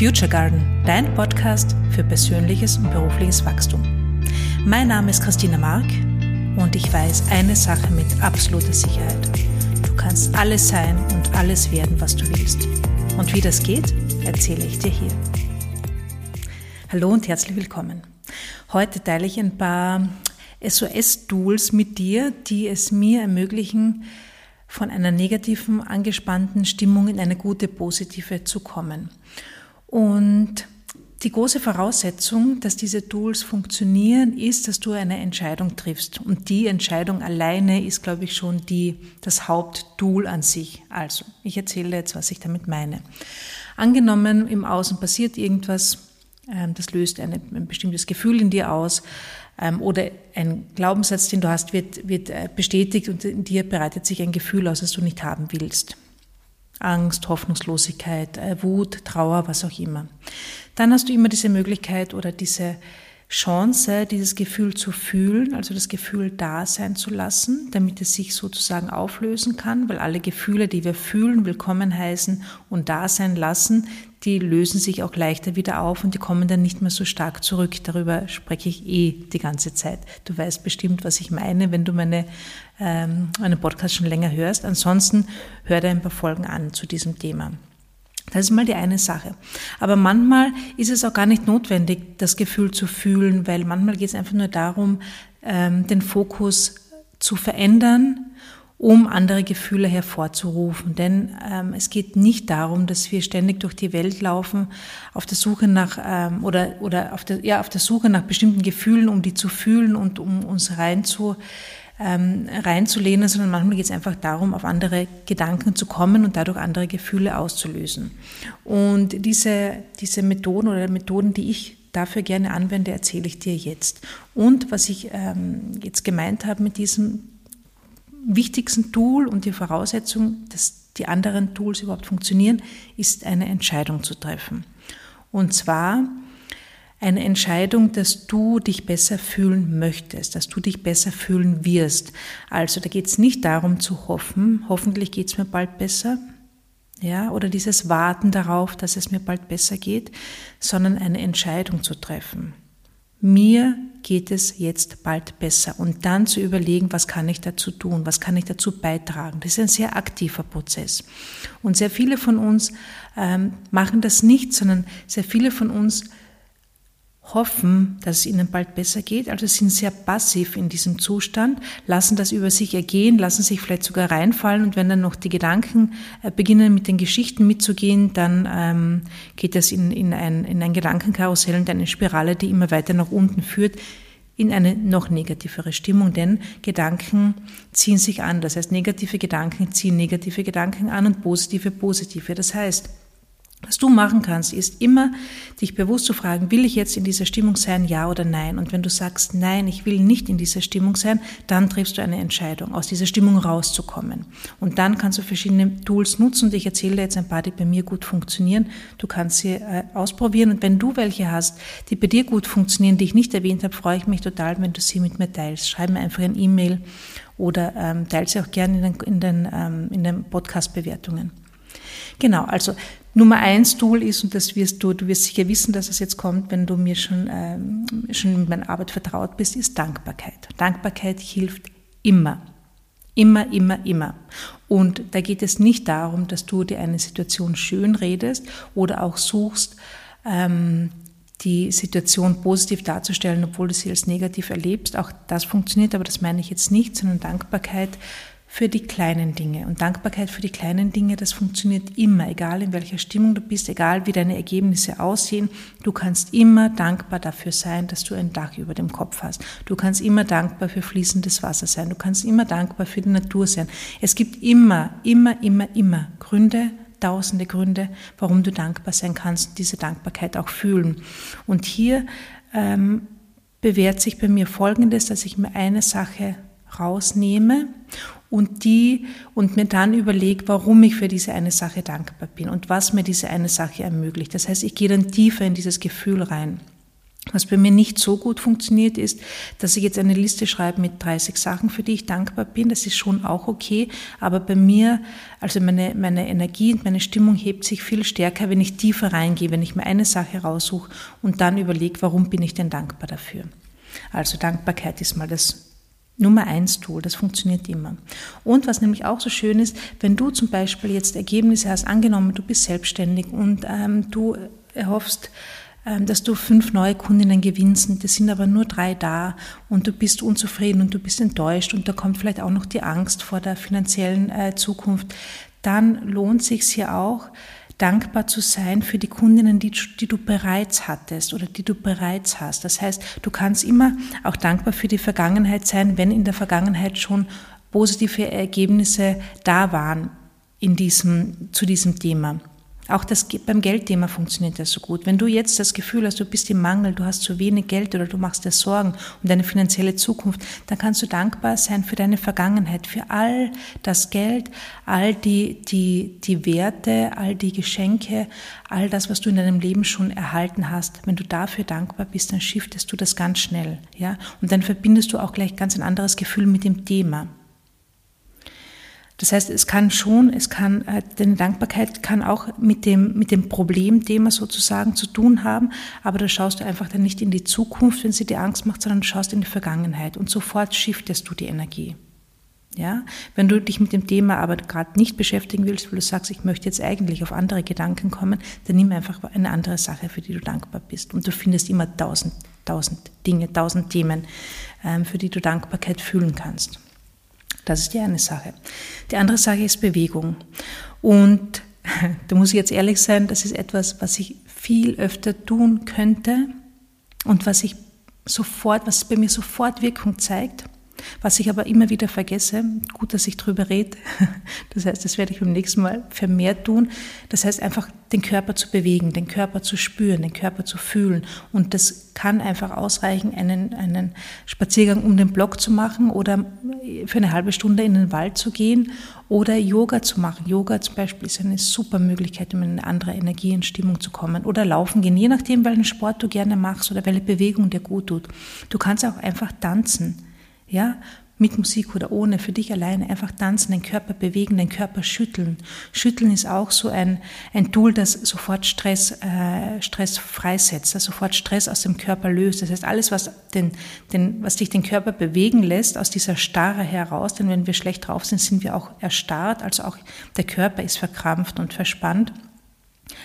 Future Garden, dein Podcast für persönliches und berufliches Wachstum. Mein Name ist Christina Mark und ich weiß eine Sache mit absoluter Sicherheit. Du kannst alles sein und alles werden, was du willst. Und wie das geht, erzähle ich dir hier. Hallo und herzlich willkommen. Heute teile ich ein paar SOS-Tools mit dir, die es mir ermöglichen, von einer negativen, angespannten Stimmung in eine gute, positive zu kommen. Und die große Voraussetzung, dass diese Tools funktionieren, ist, dass du eine Entscheidung triffst. Und die Entscheidung alleine ist, glaube ich, schon die, das Haupttool an sich. Also, ich erzähle jetzt, was ich damit meine. Angenommen, im Außen passiert irgendwas, ähm, das löst ein bestimmtes Gefühl in dir aus, ähm, oder ein Glaubenssatz, den du hast, wird, wird äh, bestätigt und in dir bereitet sich ein Gefühl aus, das du nicht haben willst. Angst, Hoffnungslosigkeit, äh, Wut, Trauer, was auch immer. Dann hast du immer diese Möglichkeit oder diese Chance, dieses Gefühl zu fühlen, also das Gefühl da sein zu lassen, damit es sich sozusagen auflösen kann, weil alle Gefühle, die wir fühlen, willkommen heißen und da sein lassen, die lösen sich auch leichter wieder auf und die kommen dann nicht mehr so stark zurück. Darüber spreche ich eh die ganze Zeit. Du weißt bestimmt, was ich meine, wenn du meine, ähm, meinen Podcast schon länger hörst. Ansonsten hör dir ein paar Folgen an zu diesem Thema. Das ist mal die eine Sache. Aber manchmal ist es auch gar nicht notwendig, das Gefühl zu fühlen, weil manchmal geht es einfach nur darum, ähm, den Fokus zu verändern, um andere Gefühle hervorzurufen. Denn ähm, es geht nicht darum, dass wir ständig durch die Welt laufen, auf der Suche nach ähm, oder oder auf der ja auf der Suche nach bestimmten Gefühlen, um die zu fühlen und um uns rein zu ähm, reinzulehnen, sondern manchmal geht es einfach darum, auf andere Gedanken zu kommen und dadurch andere Gefühle auszulösen. Und diese, diese Methoden oder Methoden, die ich dafür gerne anwende, erzähle ich dir jetzt. Und was ich ähm, jetzt gemeint habe mit diesem wichtigsten Tool und die Voraussetzung, dass die anderen Tools überhaupt funktionieren, ist eine Entscheidung zu treffen. Und zwar eine Entscheidung, dass du dich besser fühlen möchtest, dass du dich besser fühlen wirst. Also da geht es nicht darum zu hoffen, hoffentlich geht es mir bald besser, ja, oder dieses Warten darauf, dass es mir bald besser geht, sondern eine Entscheidung zu treffen. Mir geht es jetzt bald besser und dann zu überlegen, was kann ich dazu tun, was kann ich dazu beitragen. Das ist ein sehr aktiver Prozess. Und sehr viele von uns ähm, machen das nicht, sondern sehr viele von uns hoffen, dass es ihnen bald besser geht, also sind sehr passiv in diesem Zustand, lassen das über sich ergehen, lassen sich vielleicht sogar reinfallen und wenn dann noch die Gedanken äh, beginnen mit den Geschichten mitzugehen, dann ähm, geht das in, in, ein, in ein Gedankenkarussell und eine Spirale, die immer weiter nach unten führt, in eine noch negativere Stimmung, denn Gedanken ziehen sich an. Das heißt, negative Gedanken ziehen negative Gedanken an und positive positive. Das heißt, was du machen kannst, ist immer dich bewusst zu fragen, will ich jetzt in dieser Stimmung sein, ja oder nein? Und wenn du sagst, nein, ich will nicht in dieser Stimmung sein, dann triffst du eine Entscheidung, aus dieser Stimmung rauszukommen. Und dann kannst du verschiedene Tools nutzen und ich erzähle dir jetzt ein paar, die bei mir gut funktionieren. Du kannst sie äh, ausprobieren und wenn du welche hast, die bei dir gut funktionieren, die ich nicht erwähnt habe, freue ich mich total, wenn du sie mit mir teilst. Schreib mir einfach ein E-Mail oder ähm, teile sie auch gerne in den, in den, ähm, in den Podcast-Bewertungen. Genau, also Nummer eins Tool ist, und das wirst du, du wirst sicher wissen, dass es jetzt kommt, wenn du mir schon, ähm, schon mit meiner Arbeit vertraut bist, ist Dankbarkeit. Dankbarkeit hilft immer. Immer, immer, immer. Und da geht es nicht darum, dass du dir eine Situation schön redest oder auch suchst, ähm, die Situation positiv darzustellen, obwohl du sie als negativ erlebst. Auch das funktioniert, aber das meine ich jetzt nicht, sondern Dankbarkeit für die kleinen Dinge. Und Dankbarkeit für die kleinen Dinge, das funktioniert immer, egal in welcher Stimmung du bist, egal wie deine Ergebnisse aussehen. Du kannst immer dankbar dafür sein, dass du ein Dach über dem Kopf hast. Du kannst immer dankbar für fließendes Wasser sein. Du kannst immer dankbar für die Natur sein. Es gibt immer, immer, immer, immer Gründe, tausende Gründe, warum du dankbar sein kannst und diese Dankbarkeit auch fühlen. Und hier ähm, bewährt sich bei mir Folgendes, dass ich mir eine Sache rausnehme und die und mir dann überlege, warum ich für diese eine Sache dankbar bin und was mir diese eine Sache ermöglicht. Das heißt, ich gehe dann tiefer in dieses Gefühl rein. Was bei mir nicht so gut funktioniert, ist, dass ich jetzt eine Liste schreibe mit 30 Sachen, für die ich dankbar bin. Das ist schon auch okay. Aber bei mir, also meine, meine Energie und meine Stimmung hebt sich viel stärker, wenn ich tiefer reingehe, wenn ich mir eine Sache raussuche und dann überlege, warum bin ich denn dankbar dafür. Also Dankbarkeit ist mal das Nummer eins Tool, das funktioniert immer. Und was nämlich auch so schön ist, wenn du zum Beispiel jetzt Ergebnisse hast, angenommen, du bist selbstständig und ähm, du erhoffst, ähm, dass du fünf neue Kundinnen gewinnst, und es sind aber nur drei da und du bist unzufrieden und du bist enttäuscht und da kommt vielleicht auch noch die Angst vor der finanziellen äh, Zukunft, dann lohnt sich hier auch, dankbar zu sein für die Kundinnen, die, die, du bereits hattest oder die du bereits hast. Das heißt, du kannst immer auch dankbar für die Vergangenheit sein, wenn in der Vergangenheit schon positive Ergebnisse da waren in diesem, zu diesem Thema. Auch das beim Geldthema funktioniert das so gut. Wenn du jetzt das Gefühl hast, du bist im Mangel, du hast zu wenig Geld oder du machst dir Sorgen um deine finanzielle Zukunft, dann kannst du dankbar sein für deine Vergangenheit, für all das Geld, all die, die, die Werte, all die Geschenke, all das, was du in deinem Leben schon erhalten hast. Wenn du dafür dankbar bist, dann shiftest du das ganz schnell, ja. Und dann verbindest du auch gleich ganz ein anderes Gefühl mit dem Thema. Das heißt, es kann schon, es kann, äh, deine Dankbarkeit kann auch mit dem, mit dem Problemthema sozusagen zu tun haben, aber da schaust du einfach dann nicht in die Zukunft, wenn sie dir Angst macht, sondern schaust in die Vergangenheit und sofort shiftest du die Energie. Ja, wenn du dich mit dem Thema aber gerade nicht beschäftigen willst, weil du sagst, ich möchte jetzt eigentlich auf andere Gedanken kommen, dann nimm einfach eine andere Sache, für die du dankbar bist. Und du findest immer tausend, tausend Dinge, tausend Themen, ähm, für die du Dankbarkeit fühlen kannst. Das ist die eine Sache. Die andere Sache ist Bewegung. Und da muss ich jetzt ehrlich sein, das ist etwas, was ich viel öfter tun könnte und was ich sofort, was bei mir sofort Wirkung zeigt. Was ich aber immer wieder vergesse, gut, dass ich drüber rede, das heißt, das werde ich beim nächsten Mal vermehrt tun, das heißt einfach den Körper zu bewegen, den Körper zu spüren, den Körper zu fühlen und das kann einfach ausreichen, einen, einen Spaziergang um den Block zu machen oder für eine halbe Stunde in den Wald zu gehen oder Yoga zu machen. Yoga zum Beispiel ist eine super Möglichkeit, um in eine andere Energie und Stimmung zu kommen oder laufen gehen, je nachdem, welchen Sport du gerne machst oder welche Bewegung dir gut tut. Du kannst auch einfach tanzen ja, mit Musik oder ohne, für dich alleine, einfach tanzen, den Körper bewegen, den Körper schütteln. Schütteln ist auch so ein, ein Tool, das sofort Stress, äh, Stress freisetzt, das sofort Stress aus dem Körper löst. Das heißt, alles, was, den, den, was dich den Körper bewegen lässt, aus dieser Starre heraus, denn wenn wir schlecht drauf sind, sind wir auch erstarrt, also auch der Körper ist verkrampft und verspannt.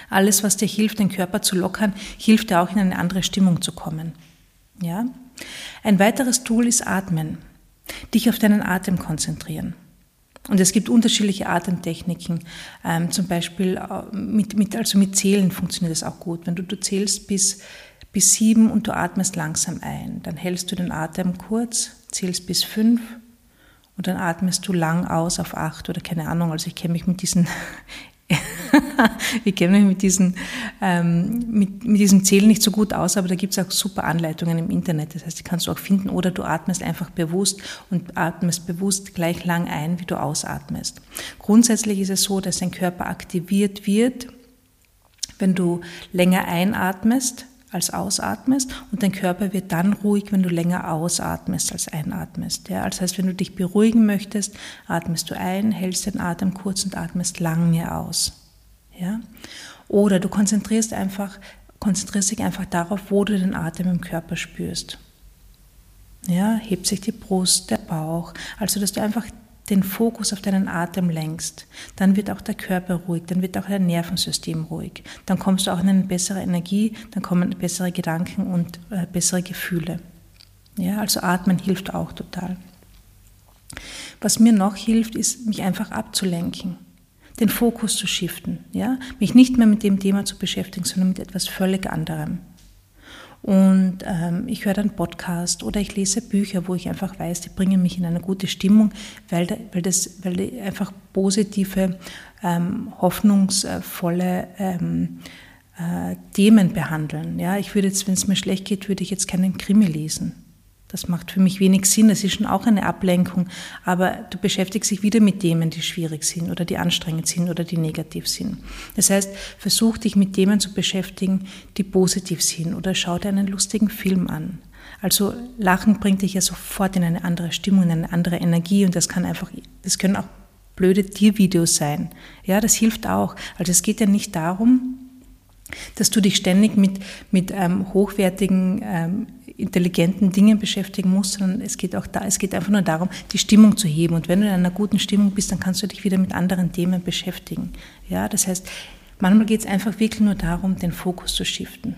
Alles, was dir hilft, den Körper zu lockern, hilft dir auch in eine andere Stimmung zu kommen. Ja? Ein weiteres Tool ist Atmen. Dich auf deinen Atem konzentrieren. Und es gibt unterschiedliche Atemtechniken. Ähm, zum Beispiel äh, mit, mit, also mit Zählen funktioniert das auch gut. Wenn du, du zählst bis, bis sieben und du atmest langsam ein, dann hältst du den Atem kurz, zählst bis fünf und dann atmest du lang aus auf acht oder keine Ahnung. Also ich kenne mich mit diesen ich kenne mich mit, diesen, ähm, mit, mit diesem Zählen nicht so gut aus, aber da gibt es auch super Anleitungen im Internet. Das heißt, die kannst du auch finden oder du atmest einfach bewusst und atmest bewusst gleich lang ein, wie du ausatmest. Grundsätzlich ist es so, dass dein Körper aktiviert wird, wenn du länger einatmest als ausatmest und dein Körper wird dann ruhig, wenn du länger ausatmest als einatmest. Ja, das heißt, wenn du dich beruhigen möchtest, atmest du ein, hältst den Atem kurz und atmest lange aus. Ja? Oder du konzentrierst einfach, konzentrierst dich einfach darauf, wo du den Atem im Körper spürst. Ja, hebt sich die Brust, der Bauch, also dass du einfach den Fokus auf deinen Atem lenkst, dann wird auch der Körper ruhig, dann wird auch dein Nervensystem ruhig. Dann kommst du auch in eine bessere Energie, dann kommen bessere Gedanken und äh, bessere Gefühle. Ja, also atmen hilft auch total. Was mir noch hilft, ist, mich einfach abzulenken, den Fokus zu shiften, ja, mich nicht mehr mit dem Thema zu beschäftigen, sondern mit etwas völlig anderem. Und ähm, ich höre dann Podcast oder ich lese Bücher, wo ich einfach weiß, die bringen mich in eine gute Stimmung, weil, weil, das, weil die einfach positive, ähm, hoffnungsvolle ähm, äh, Themen behandeln. Ja, ich würde jetzt, wenn es mir schlecht geht, würde ich jetzt keinen Krimi lesen. Das macht für mich wenig Sinn. Das ist schon auch eine Ablenkung. Aber du beschäftigst dich wieder mit Themen, die schwierig sind oder die anstrengend sind oder die negativ sind. Das heißt, versuch dich mit Themen zu beschäftigen, die positiv sind oder schau dir einen lustigen Film an. Also Lachen bringt dich ja sofort in eine andere Stimmung, in eine andere Energie und das kann einfach, das können auch blöde Tiervideos sein. Ja, das hilft auch. Also es geht ja nicht darum, dass du dich ständig mit, mit ähm, hochwertigen, ähm, intelligenten Dingen beschäftigen musst, sondern es geht auch da, es geht einfach nur darum, die Stimmung zu heben. Und wenn du in einer guten Stimmung bist, dann kannst du dich wieder mit anderen Themen beschäftigen. Ja, das heißt, manchmal geht es einfach wirklich nur darum, den Fokus zu shiften.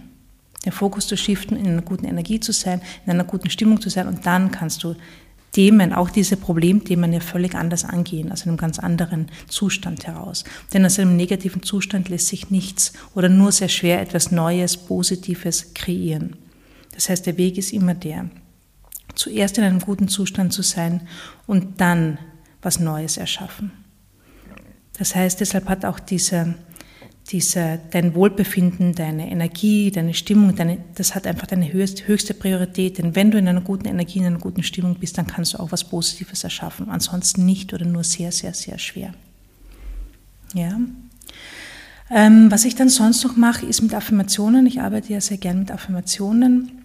Den Fokus zu shiften, in einer guten Energie zu sein, in einer guten Stimmung zu sein und dann kannst du Themen, auch diese Problemthemen ja völlig anders angehen, aus einem ganz anderen Zustand heraus. Denn aus einem negativen Zustand lässt sich nichts oder nur sehr schwer etwas Neues, Positives kreieren. Das heißt, der Weg ist immer der, zuerst in einem guten Zustand zu sein und dann was Neues erschaffen. Das heißt, deshalb hat auch dieser dieser, dein Wohlbefinden, deine Energie, deine Stimmung, deine, das hat einfach deine höchste, höchste Priorität. Denn wenn du in einer guten Energie, in einer guten Stimmung bist, dann kannst du auch was Positives erschaffen. Ansonsten nicht oder nur sehr, sehr, sehr schwer. Ja. Ähm, was ich dann sonst noch mache, ist mit Affirmationen. Ich arbeite ja sehr gern mit Affirmationen.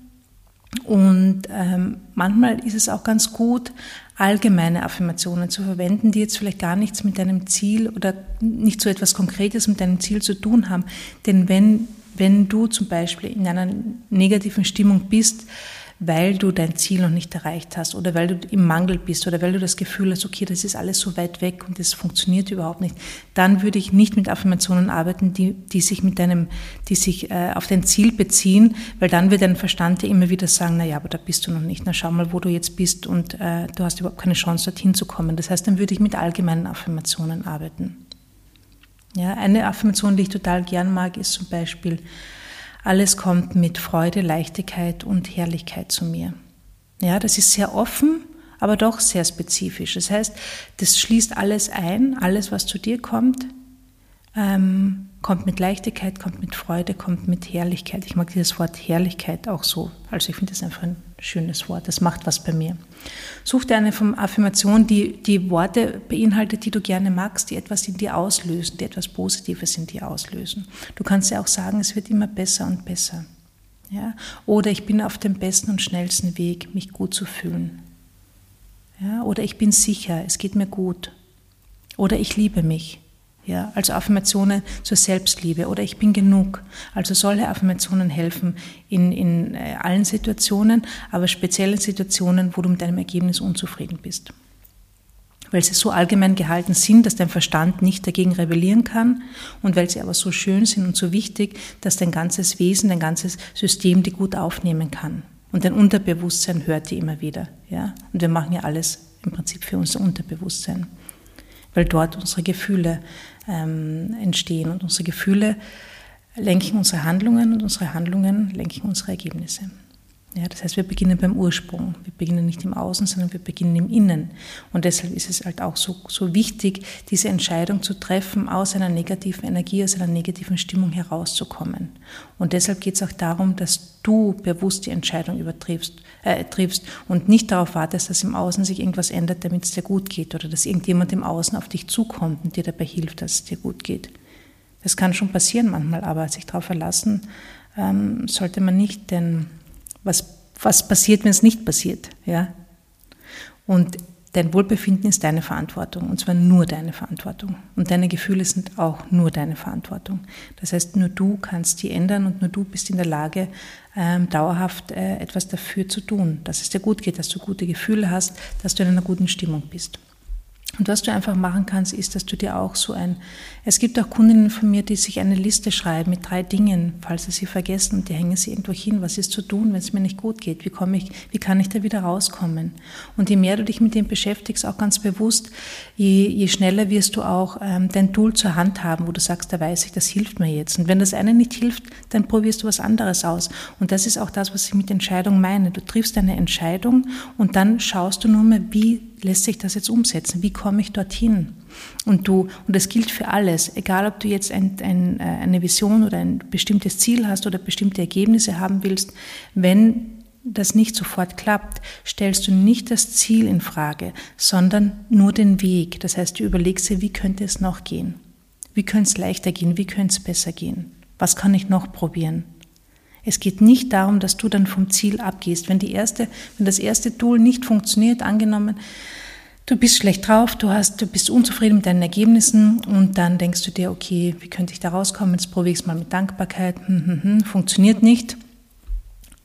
Und ähm, manchmal ist es auch ganz gut, allgemeine Affirmationen zu verwenden, die jetzt vielleicht gar nichts mit deinem Ziel oder nicht so etwas Konkretes mit deinem Ziel zu tun haben. Denn wenn, wenn du zum Beispiel in einer negativen Stimmung bist, weil du dein Ziel noch nicht erreicht hast oder weil du im Mangel bist oder weil du das Gefühl hast, okay, das ist alles so weit weg und das funktioniert überhaupt nicht, dann würde ich nicht mit Affirmationen arbeiten, die, die sich mit deinem, die sich äh, auf dein Ziel beziehen, weil dann wird dein Verstand dir immer wieder sagen, na ja, aber da bist du noch nicht, na schau mal, wo du jetzt bist und äh, du hast überhaupt keine Chance, dorthin zu kommen. Das heißt, dann würde ich mit allgemeinen Affirmationen arbeiten. Ja, eine Affirmation, die ich total gern mag, ist zum Beispiel, alles kommt mit Freude, Leichtigkeit und Herrlichkeit zu mir. Ja, das ist sehr offen, aber doch sehr spezifisch. Das heißt, das schließt alles ein, alles, was zu dir kommt, ähm, kommt mit Leichtigkeit, kommt mit Freude, kommt mit Herrlichkeit. Ich mag dieses Wort Herrlichkeit auch so. Also ich finde das einfach ein schönes Wort. Das macht was bei mir. Such dir eine Affirmation, die die Worte beinhaltet, die du gerne magst, die etwas in dir auslösen, die etwas Positives in dir auslösen. Du kannst ja auch sagen, es wird immer besser und besser. Ja? Oder ich bin auf dem besten und schnellsten Weg, mich gut zu fühlen. Ja? Oder ich bin sicher, es geht mir gut. Oder ich liebe mich. Ja, also Affirmationen zur Selbstliebe oder ich bin genug. Also solche Affirmationen helfen in, in äh, allen Situationen, aber speziell in Situationen, wo du mit deinem Ergebnis unzufrieden bist. Weil sie so allgemein gehalten sind, dass dein Verstand nicht dagegen rebellieren kann und weil sie aber so schön sind und so wichtig, dass dein ganzes Wesen, dein ganzes System die gut aufnehmen kann. Und dein Unterbewusstsein hört die immer wieder. Ja? Und wir machen ja alles im Prinzip für unser Unterbewusstsein weil dort unsere Gefühle ähm, entstehen und unsere Gefühle lenken unsere Handlungen und unsere Handlungen lenken unsere Ergebnisse. Ja, das heißt, wir beginnen beim Ursprung. Wir beginnen nicht im Außen, sondern wir beginnen im Innen. Und deshalb ist es halt auch so, so wichtig, diese Entscheidung zu treffen, aus einer negativen Energie, aus einer negativen Stimmung herauszukommen. Und deshalb geht es auch darum, dass du bewusst die Entscheidung übertriffst äh, triffst und nicht darauf wartest, dass im Außen sich irgendwas ändert, damit es dir gut geht oder dass irgendjemand im Außen auf dich zukommt und dir dabei hilft, dass es dir gut geht. Das kann schon passieren manchmal, aber sich darauf verlassen ähm, sollte man nicht, denn was, was passiert, wenn es nicht passiert? Ja? Und dein Wohlbefinden ist deine Verantwortung, und zwar nur deine Verantwortung. Und deine Gefühle sind auch nur deine Verantwortung. Das heißt, nur du kannst die ändern und nur du bist in der Lage, ähm, dauerhaft äh, etwas dafür zu tun, dass es dir gut geht, dass du gute Gefühle hast, dass du in einer guten Stimmung bist. Und was du einfach machen kannst, ist, dass du dir auch so ein, es gibt auch Kundinnen von mir, die sich eine Liste schreiben mit drei Dingen, falls sie sie vergessen und die hängen sie irgendwo hin. Was ist zu tun, wenn es mir nicht gut geht? Wie komme ich, wie kann ich da wieder rauskommen? Und je mehr du dich mit dem beschäftigst, auch ganz bewusst, je, je schneller wirst du auch ähm, dein Tool zur Hand haben, wo du sagst, da weiß ich, das hilft mir jetzt. Und wenn das eine nicht hilft, dann probierst du was anderes aus. Und das ist auch das, was ich mit Entscheidung meine. Du triffst eine Entscheidung und dann schaust du nur mehr, wie lässt sich das jetzt umsetzen? Wie komme ich dorthin? Und du, und das gilt für alles, egal ob du jetzt ein, ein, äh, eine Vision oder ein bestimmtes Ziel hast oder bestimmte Ergebnisse haben willst, wenn das nicht sofort klappt, stellst du nicht das Ziel in Frage, sondern nur den Weg. Das heißt, du überlegst dir, wie könnte es noch gehen? Wie könnte es leichter gehen? Wie könnte es besser gehen? Was kann ich noch probieren? Es geht nicht darum, dass du dann vom Ziel abgehst. Wenn, die erste, wenn das erste Tool nicht funktioniert, angenommen, du bist schlecht drauf, du, hast, du bist unzufrieden mit deinen Ergebnissen und dann denkst du dir, okay, wie könnte ich da rauskommen? Jetzt probiere ich es mal mit Dankbarkeit. Hm, hm, hm, funktioniert nicht.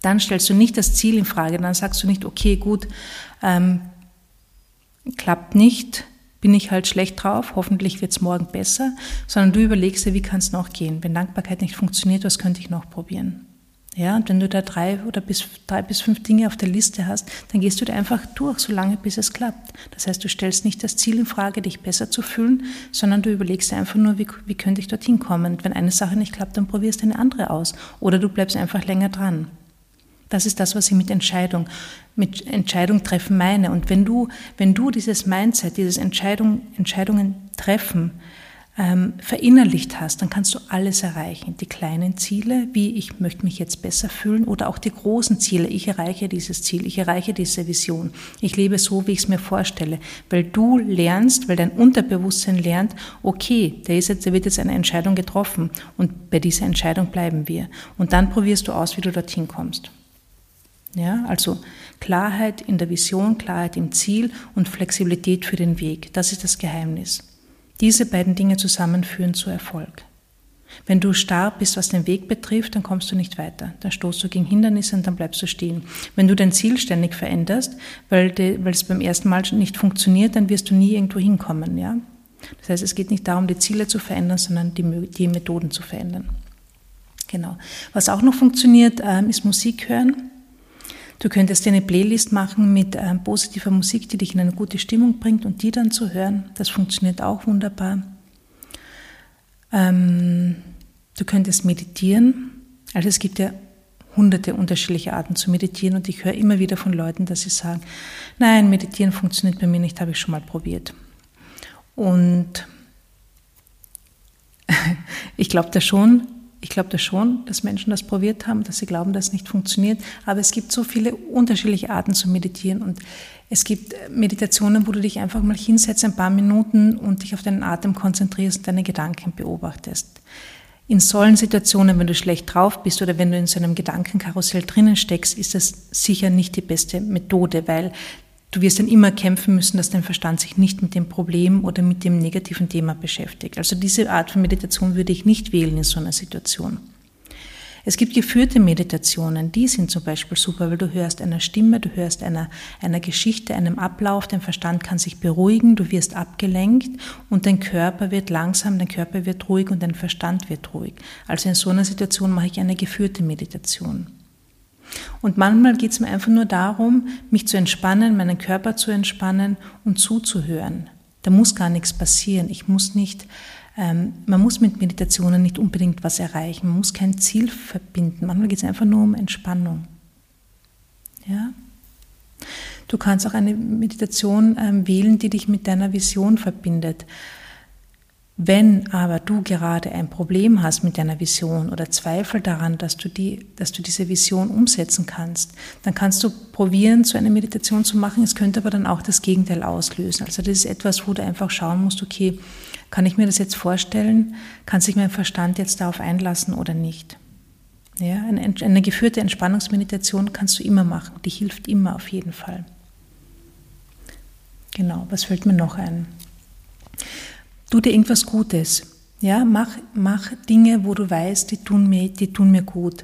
Dann stellst du nicht das Ziel in Frage. Dann sagst du nicht, okay, gut, ähm, klappt nicht, bin ich halt schlecht drauf, hoffentlich wird es morgen besser, sondern du überlegst dir, wie kann es noch gehen? Wenn Dankbarkeit nicht funktioniert, was könnte ich noch probieren? Ja, und wenn du da drei oder bis, drei bis fünf Dinge auf der Liste hast, dann gehst du da einfach durch, solange bis es klappt. Das heißt, du stellst nicht das Ziel in Frage, dich besser zu fühlen, sondern du überlegst einfach nur, wie, wie könnte ich dorthin kommen. Und wenn eine Sache nicht klappt, dann probierst du eine andere aus. Oder du bleibst einfach länger dran. Das ist das, was ich mit Entscheidung, mit Entscheidung treffen meine. Und wenn du, wenn du dieses Mindset, dieses Entscheidung, Entscheidungen treffen, ähm, verinnerlicht hast, dann kannst du alles erreichen. Die kleinen Ziele, wie ich möchte mich jetzt besser fühlen, oder auch die großen Ziele. Ich erreiche dieses Ziel, ich erreiche diese Vision. Ich lebe so, wie ich es mir vorstelle, weil du lernst, weil dein Unterbewusstsein lernt, okay, da, ist jetzt, da wird jetzt eine Entscheidung getroffen und bei dieser Entscheidung bleiben wir. Und dann probierst du aus, wie du dorthin kommst. Ja, also Klarheit in der Vision, Klarheit im Ziel und Flexibilität für den Weg. Das ist das Geheimnis. Diese beiden Dinge zusammen führen zu Erfolg. Wenn du starr bist, was den Weg betrifft, dann kommst du nicht weiter. Dann stoßt du gegen Hindernisse und dann bleibst du stehen. Wenn du dein Ziel ständig veränderst, weil, de, weil es beim ersten Mal nicht funktioniert, dann wirst du nie irgendwo hinkommen. Ja? Das heißt, es geht nicht darum, die Ziele zu verändern, sondern die, die Methoden zu verändern. Genau. Was auch noch funktioniert, ähm, ist Musik hören. Du könntest dir eine Playlist machen mit äh, positiver Musik, die dich in eine gute Stimmung bringt und die dann zu hören. Das funktioniert auch wunderbar. Ähm, du könntest meditieren. Also es gibt ja hunderte unterschiedliche Arten zu meditieren und ich höre immer wieder von Leuten, dass sie sagen, nein, meditieren funktioniert bei mir nicht, habe ich schon mal probiert. Und ich glaube da schon, ich glaube das schon, dass Menschen das probiert haben, dass sie glauben, dass es nicht funktioniert. Aber es gibt so viele unterschiedliche Arten zu meditieren. Und es gibt Meditationen, wo du dich einfach mal hinsetzt, ein paar Minuten und dich auf deinen Atem konzentrierst und deine Gedanken beobachtest. In solchen Situationen, wenn du schlecht drauf bist oder wenn du in so einem Gedankenkarussell drinnen steckst, ist das sicher nicht die beste Methode, weil Du wirst dann immer kämpfen müssen, dass dein Verstand sich nicht mit dem Problem oder mit dem negativen Thema beschäftigt. Also diese Art von Meditation würde ich nicht wählen in so einer Situation. Es gibt geführte Meditationen, die sind zum Beispiel super, weil du hörst einer Stimme, du hörst einer, einer Geschichte, einem Ablauf, dein Verstand kann sich beruhigen, du wirst abgelenkt und dein Körper wird langsam, dein Körper wird ruhig und dein Verstand wird ruhig. Also in so einer Situation mache ich eine geführte Meditation. Und manchmal geht es mir einfach nur darum, mich zu entspannen, meinen Körper zu entspannen und zuzuhören. Da muss gar nichts passieren. Ich muss nicht, ähm, man muss mit Meditationen nicht unbedingt was erreichen. Man muss kein Ziel verbinden. Manchmal geht es einfach nur um Entspannung. Ja? Du kannst auch eine Meditation ähm, wählen, die dich mit deiner Vision verbindet. Wenn aber du gerade ein Problem hast mit deiner Vision oder Zweifel daran, dass du, die, dass du diese Vision umsetzen kannst, dann kannst du probieren, so eine Meditation zu machen. Es könnte aber dann auch das Gegenteil auslösen. Also das ist etwas, wo du einfach schauen musst, okay, kann ich mir das jetzt vorstellen? Kann sich mein Verstand jetzt darauf einlassen oder nicht? Ja, eine, eine geführte Entspannungsmeditation kannst du immer machen. Die hilft immer auf jeden Fall. Genau, was fällt mir noch ein? Tu dir irgendwas Gutes. Ja, mach, mach Dinge, wo du weißt, die tun mir, die tun mir gut.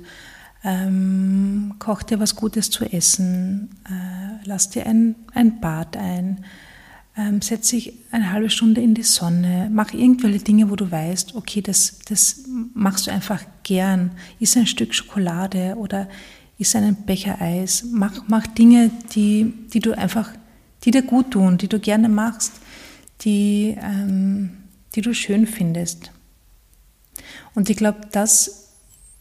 Ähm, koch dir was Gutes zu essen, äh, lass dir ein, ein Bad ein, ähm, setz dich eine halbe Stunde in die Sonne, mach irgendwelche Dinge, wo du weißt, okay, das, das machst du einfach gern. Iss ein Stück Schokolade oder iss einen Becher Eis. Mach, mach Dinge, die, die du einfach, die dir gut tun, die du gerne machst die, ähm, die du schön findest. Und ich glaube, das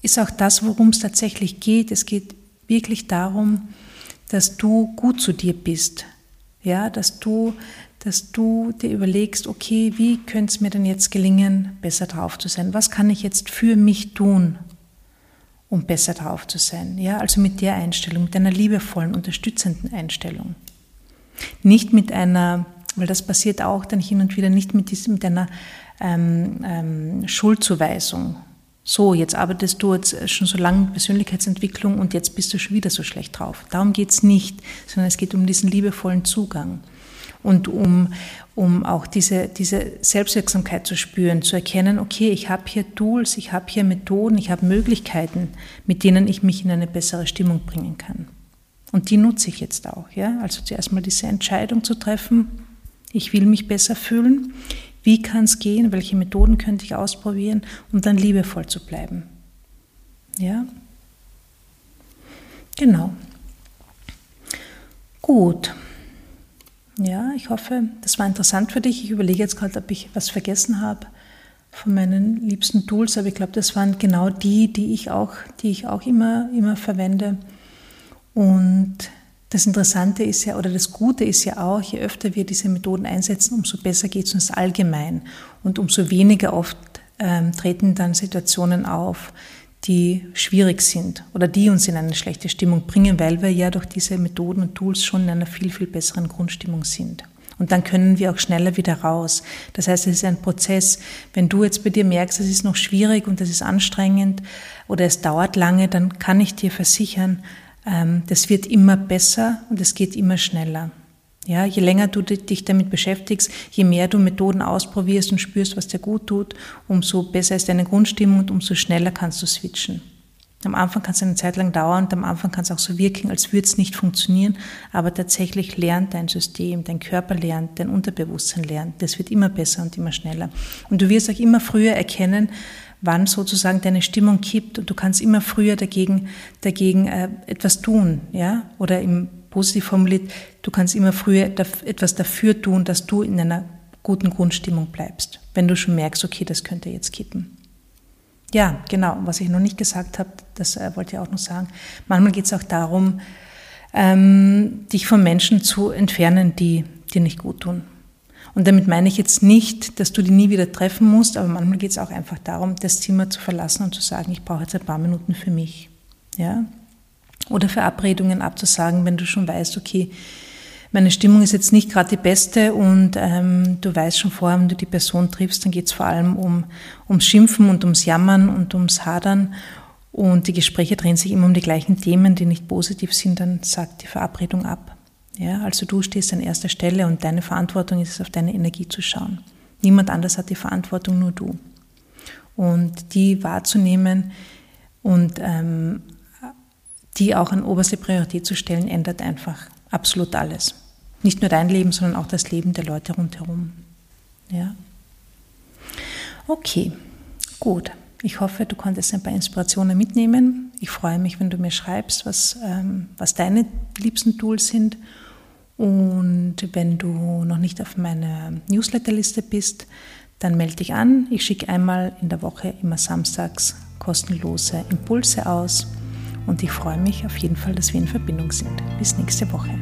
ist auch das, worum es tatsächlich geht. Es geht wirklich darum, dass du gut zu dir bist. Ja, dass du, dass du dir überlegst, okay, wie könnte es mir denn jetzt gelingen, besser drauf zu sein? Was kann ich jetzt für mich tun, um besser drauf zu sein. Ja, also mit der Einstellung, mit einer liebevollen, unterstützenden Einstellung. Nicht mit einer, weil das passiert auch dann hin und wieder, nicht mit, diesem, mit einer ähm, ähm, Schuldzuweisung. So, jetzt arbeitest du jetzt schon so lange mit Persönlichkeitsentwicklung und jetzt bist du schon wieder so schlecht drauf. Darum geht es nicht, sondern es geht um diesen liebevollen Zugang und um, um auch diese, diese Selbstwirksamkeit zu spüren, zu erkennen, okay, ich habe hier Tools, ich habe hier Methoden, ich habe Möglichkeiten, mit denen ich mich in eine bessere Stimmung bringen kann. Und die nutze ich jetzt auch. Ja? Also zuerst mal diese Entscheidung zu treffen, ich will mich besser fühlen, wie kann es gehen, welche Methoden könnte ich ausprobieren, um dann liebevoll zu bleiben. Ja? Genau. Gut. Ja, ich hoffe, das war interessant für dich. Ich überlege jetzt gerade, ob ich was vergessen habe von meinen liebsten Tools, aber ich glaube, das waren genau die, die ich auch, die ich auch immer, immer verwende. Und das Interessante ist ja, oder das Gute ist ja auch, je öfter wir diese Methoden einsetzen, umso besser geht es uns allgemein und umso weniger oft ähm, treten dann Situationen auf, die schwierig sind oder die uns in eine schlechte Stimmung bringen, weil wir ja durch diese Methoden und Tools schon in einer viel, viel besseren Grundstimmung sind. Und dann können wir auch schneller wieder raus. Das heißt, es ist ein Prozess. Wenn du jetzt bei dir merkst, es ist noch schwierig und es ist anstrengend oder es dauert lange, dann kann ich dir versichern, das wird immer besser und es geht immer schneller. Ja, je länger du dich damit beschäftigst, je mehr du Methoden ausprobierst und spürst, was dir gut tut, umso besser ist deine Grundstimmung und umso schneller kannst du switchen. Am Anfang kann es eine Zeit lang dauern und am Anfang kann es auch so wirken, als würde es nicht funktionieren, aber tatsächlich lernt dein System, dein Körper lernt, dein Unterbewusstsein lernt. Das wird immer besser und immer schneller. Und du wirst auch immer früher erkennen, wann sozusagen deine Stimmung kippt und du kannst immer früher dagegen, dagegen äh, etwas tun, ja, oder im positiv formuliert, du kannst immer früher etwas dafür tun, dass du in einer guten Grundstimmung bleibst, wenn du schon merkst, okay, das könnte jetzt kippen. Ja, genau, was ich noch nicht gesagt habe, das äh, wollte ich auch noch sagen. Manchmal geht es auch darum, ähm, dich von Menschen zu entfernen, die dir nicht gut tun. Und damit meine ich jetzt nicht, dass du die nie wieder treffen musst, aber manchmal geht es auch einfach darum, das Zimmer zu verlassen und zu sagen, ich brauche jetzt ein paar Minuten für mich. Ja? Oder Verabredungen abzusagen, wenn du schon weißt, okay, meine Stimmung ist jetzt nicht gerade die beste und ähm, du weißt schon vorher, wenn du die Person triffst, dann geht es vor allem um, ums Schimpfen und ums Jammern und ums Hadern und die Gespräche drehen sich immer um die gleichen Themen, die nicht positiv sind, dann sagt die Verabredung ab. Ja, also du stehst an erster Stelle und deine Verantwortung ist es, auf deine Energie zu schauen. Niemand anders hat die Verantwortung, nur du. Und die wahrzunehmen und ähm, die auch an oberste Priorität zu stellen, ändert einfach absolut alles. Nicht nur dein Leben, sondern auch das Leben der Leute rundherum. Ja? Okay, gut. Ich hoffe, du konntest ein paar Inspirationen mitnehmen. Ich freue mich, wenn du mir schreibst, was, ähm, was deine liebsten Tools sind. Und wenn du noch nicht auf meiner Newsletterliste bist, dann melde dich an. Ich schicke einmal in der Woche immer samstags kostenlose Impulse aus. Und ich freue mich auf jeden Fall, dass wir in Verbindung sind. Bis nächste Woche.